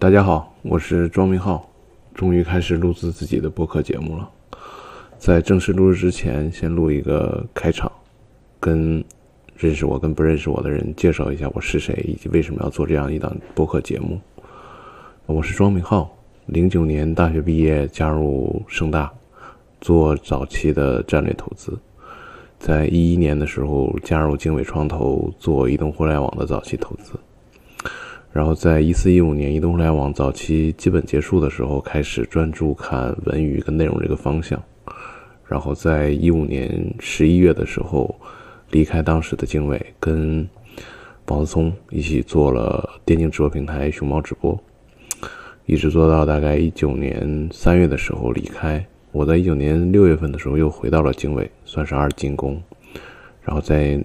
大家好，我是庄明浩，终于开始录制自己的播客节目了。在正式录制之前，先录一个开场，跟认识我跟不认识我的人介绍一下我是谁，以及为什么要做这样一档播客节目。我是庄明浩，零九年大学毕业，加入盛大，做早期的战略投资。在一一年的时候，加入经纬创投，做移动互联网的早期投资。然后在一四一五年移动互联网早期基本结束的时候，开始专注看文娱跟内容这个方向。然后在一五年十一月的时候，离开当时的经纬，跟王思聪一起做了电竞直播平台熊猫直播，一直做到大概一九年三月的时候离开。我在一九年六月份的时候又回到了经纬，算是二进宫。然后在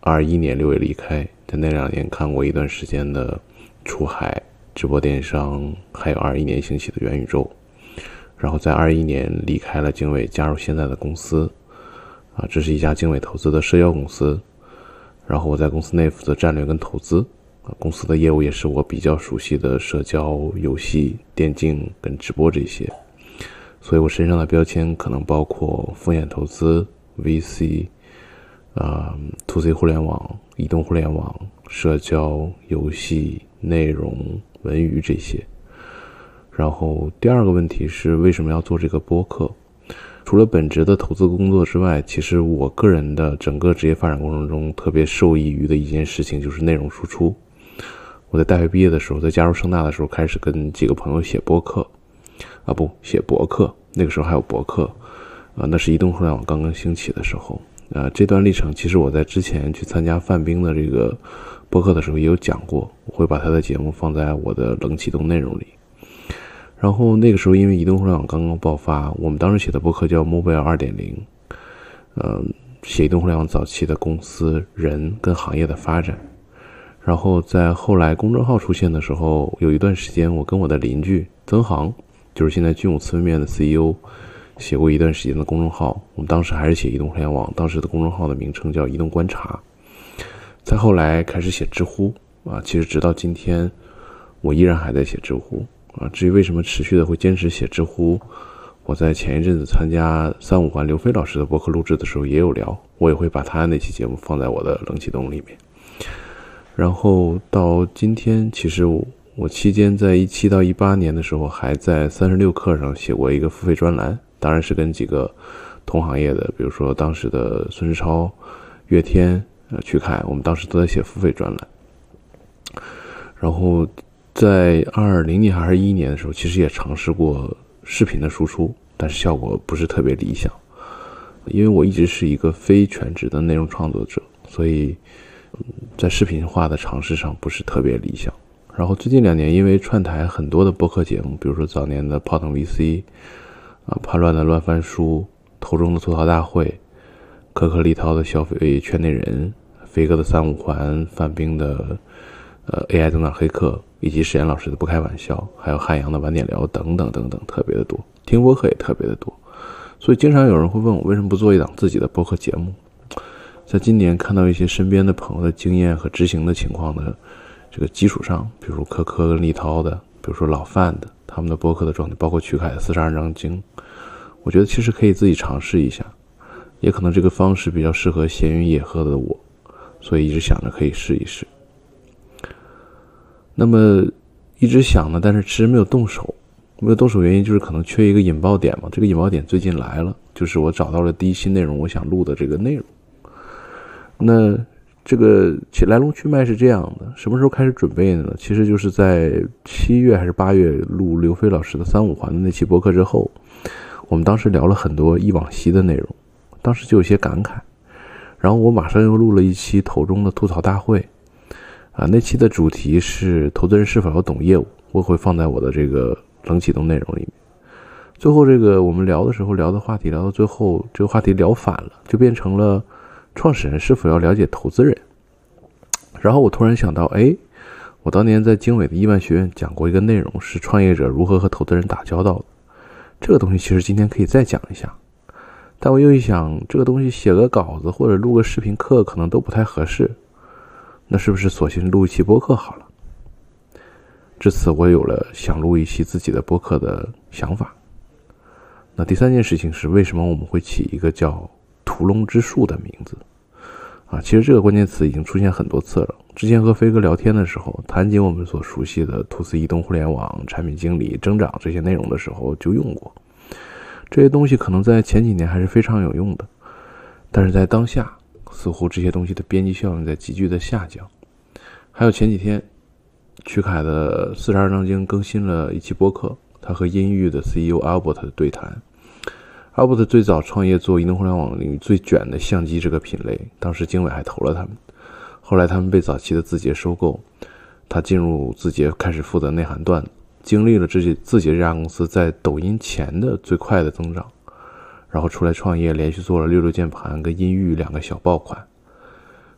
二一年六月离开，在那两年看过一段时间的。出海直播电商，还有二一年兴起的元宇宙，然后在二一年离开了经纬，加入现在的公司，啊，这是一家经纬投资的社交公司，然后我在公司内负责战略跟投资，啊，公司的业务也是我比较熟悉的社交、游戏、电竞跟直播这些，所以我身上的标签可能包括风险投资、VC，啊，to C 互联网、移动互联网、社交、游戏。内容、文娱这些，然后第二个问题是为什么要做这个播客？除了本职的投资工作之外，其实我个人的整个职业发展过程中特别受益于的一件事情就是内容输出。我在大学毕业的时候，在加入盛大的时候，开始跟几个朋友写播客，啊不，写博客。那个时候还有博客，啊，那是移动互联网刚刚兴起的时候。啊，这段历程其实我在之前去参加范冰的这个。播客的时候也有讲过，我会把他的节目放在我的冷启动内容里。然后那个时候，因为移动互联网刚刚爆发，我们当时写的播客叫 Mobile 二点零，嗯，写移动互联网早期的公司、人跟行业的发展。然后在后来公众号出现的时候，有一段时间，我跟我的邻居曾航，就是现在军武磁面的 CEO，写过一段时间的公众号。我们当时还是写移动互联网，当时的公众号的名称叫移动观察。再后来开始写知乎啊，其实直到今天，我依然还在写知乎啊。至于为什么持续的会坚持写知乎，我在前一阵子参加三五环刘飞老师的博客录制的时候也有聊，我也会把他那期节目放在我的冷启动里面。然后到今天，其实我期间在一七到一八年的时候，还在三十六课上写过一个付费专栏，当然是跟几个同行业的，比如说当时的孙志超、岳天。呃，曲凯，我们当时都在写付费专栏。然后在二零年还是一一年的时候，其实也尝试过视频的输出，但是效果不是特别理想。因为我一直是一个非全职的内容创作者，所以在视频化的尝试上不是特别理想。然后最近两年，因为串台很多的播客节目，比如说早年的泡腾 VC，啊，叛乱的乱翻书，头中的吐槽大会。可可立涛的消费圈内人，飞哥的三五环，范冰的呃 AI 增长黑客，以及史岩老师的不开玩笑，还有汉阳的晚点聊等等等等，特别的多。听播客也特别的多，所以经常有人会问我为什么不做一档自己的播客节目。在今年看到一些身边的朋友的经验和执行的情况的这个基础上，比如可可跟立涛的，比如说老范的他们的播客的状态，包括曲凯的四十二章经，我觉得其实可以自己尝试一下。也可能这个方式比较适合闲云野鹤的我，所以一直想着可以试一试。那么一直想呢，但是迟迟没有动手。没有动手原因就是可能缺一个引爆点嘛。这个引爆点最近来了，就是我找到了第一期内容，我想录的这个内容。那这个其来龙去脉是这样的：什么时候开始准备的呢？其实就是在七月还是八月录刘飞老师的三五环的那期博客之后，我们当时聊了很多忆往昔的内容。当时就有些感慨，然后我马上又录了一期投中的吐槽大会，啊，那期的主题是投资人是否要懂业务，我会放在我的这个冷启动内容里面。最后这个我们聊的时候聊的话题聊到最后，这个话题聊反了，就变成了创始人是否要了解投资人。然后我突然想到，哎，我当年在经纬的亿万学院讲过一个内容，是创业者如何和投资人打交道的，这个东西其实今天可以再讲一下。但我又一想，这个东西写个稿子或者录个视频课可能都不太合适，那是不是索性录一期播客好了？至此，我有了想录一期自己的播客的想法。那第三件事情是，为什么我们会起一个叫“屠龙之术”的名字？啊，其实这个关键词已经出现很多次了。之前和飞哥聊天的时候，谈及我们所熟悉的图斯移动互联网产品经理增长这些内容的时候，就用过这些东西。可能在前几年还是非常有用的，但是在当下，似乎这些东西的边际效应在急剧的下降。还有前几天，曲凯的四十二章经更新了一期播客，他和音域的 CEO Albert 的对谈。Albert 最早创业做移动互联网领域最卷的相机这个品类，当时经纬还投了他们。后来他们被早期的字节收购，他进入字节开始负责内涵段，经历了这些字节这家公司在抖音前的最快的增长，然后出来创业，连续做了六六键盘跟音域两个小爆款。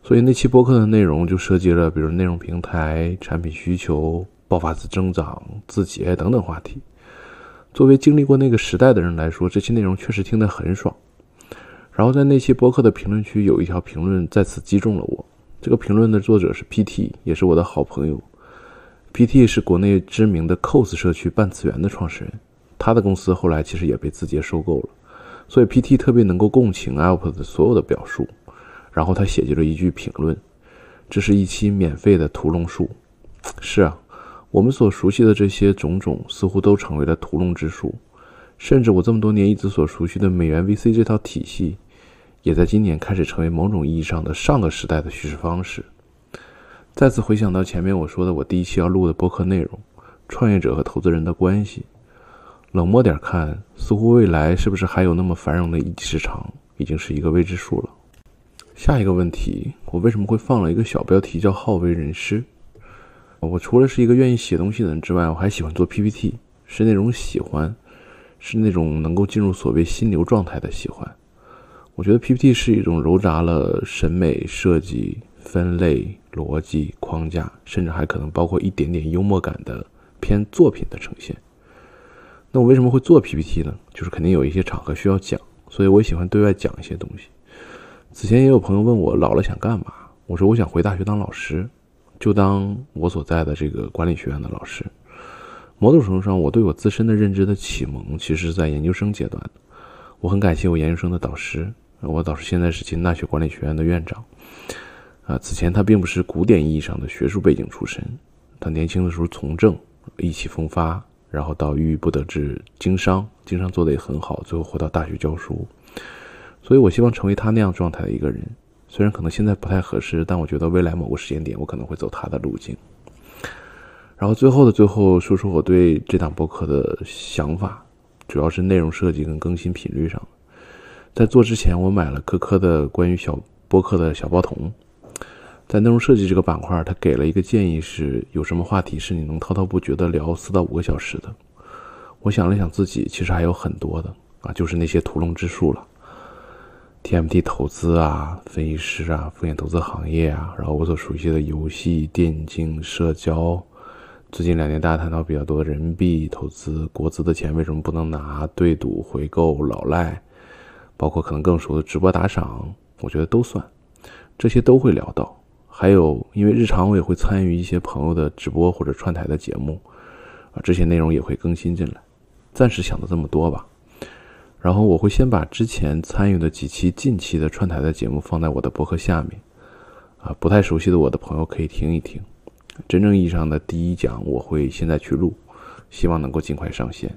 所以那期播客的内容就涉及了比如内容平台、产品需求、爆发式增长、字节等等话题。作为经历过那个时代的人来说，这期内容确实听得很爽。然后在那期播客的评论区有一条评论再次击中了我。这个评论的作者是 PT，也是我的好朋友。PT 是国内知名的 cos 社区半次元的创始人，他的公司后来其实也被字节收购了，所以 PT 特别能够共情 Alp 的所有的表述。然后他写就了一句评论：“这是一期免费的屠龙术。”是啊。我们所熟悉的这些种种，似乎都成为了屠龙之术。甚至我这么多年一直所熟悉的美元 VC 这套体系，也在今年开始成为某种意义上的上个时代的叙事方式。再次回想到前面我说的，我第一期要录的播客内容：创业者和投资人的关系。冷漠点看，似乎未来是不是还有那么繁荣的一级市场，已经是一个未知数了。下一个问题，我为什么会放了一个小标题叫“好为人师”？我除了是一个愿意写东西的人之外，我还喜欢做 PPT，是那种喜欢，是那种能够进入所谓心流状态的喜欢。我觉得 PPT 是一种糅杂了审美、设计、分类、逻辑、框架，甚至还可能包括一点点幽默感的偏作品的呈现。那我为什么会做 PPT 呢？就是肯定有一些场合需要讲，所以我喜欢对外讲一些东西。此前也有朋友问我老了想干嘛，我说我想回大学当老师。就当我所在的这个管理学院的老师，某种程度上，我对我自身的认知的启蒙，其实是在研究生阶段。我很感谢我研究生的导师，我导师现在是暨南大学管理学院的院长。啊，此前他并不是古典意义上的学术背景出身，他年轻的时候从政，意气风发，然后到郁郁不得志经商，经商做得也很好，最后回到大学教书。所以我希望成为他那样状态的一个人。虽然可能现在不太合适，但我觉得未来某个时间点，我可能会走他的路径。然后最后的最后，说说我对这档播客的想法，主要是内容设计跟更新频率上。在做之前，我买了科科的关于小播客的小包童，在内容设计这个板块，他给了一个建议是：有什么话题是你能滔滔不绝的聊四到五个小时的？我想了想，自己其实还有很多的啊，就是那些屠龙之术了。TMT 投资啊，分析师啊，风险投资行业啊，然后我所熟悉的游戏、电竞、社交，最近两年大家谈到比较多的人民币投资、国资的钱为什么不能拿？对赌、回购、老赖，包括可能更熟的直播打赏，我觉得都算，这些都会聊到。还有，因为日常我也会参与一些朋友的直播或者串台的节目，啊，这些内容也会更新进来。暂时想的这么多吧。然后我会先把之前参与的几期近期的串台的节目放在我的博客下面，啊，不太熟悉的我的朋友可以听一听。真正意义上的第一讲我会现在去录，希望能够尽快上线。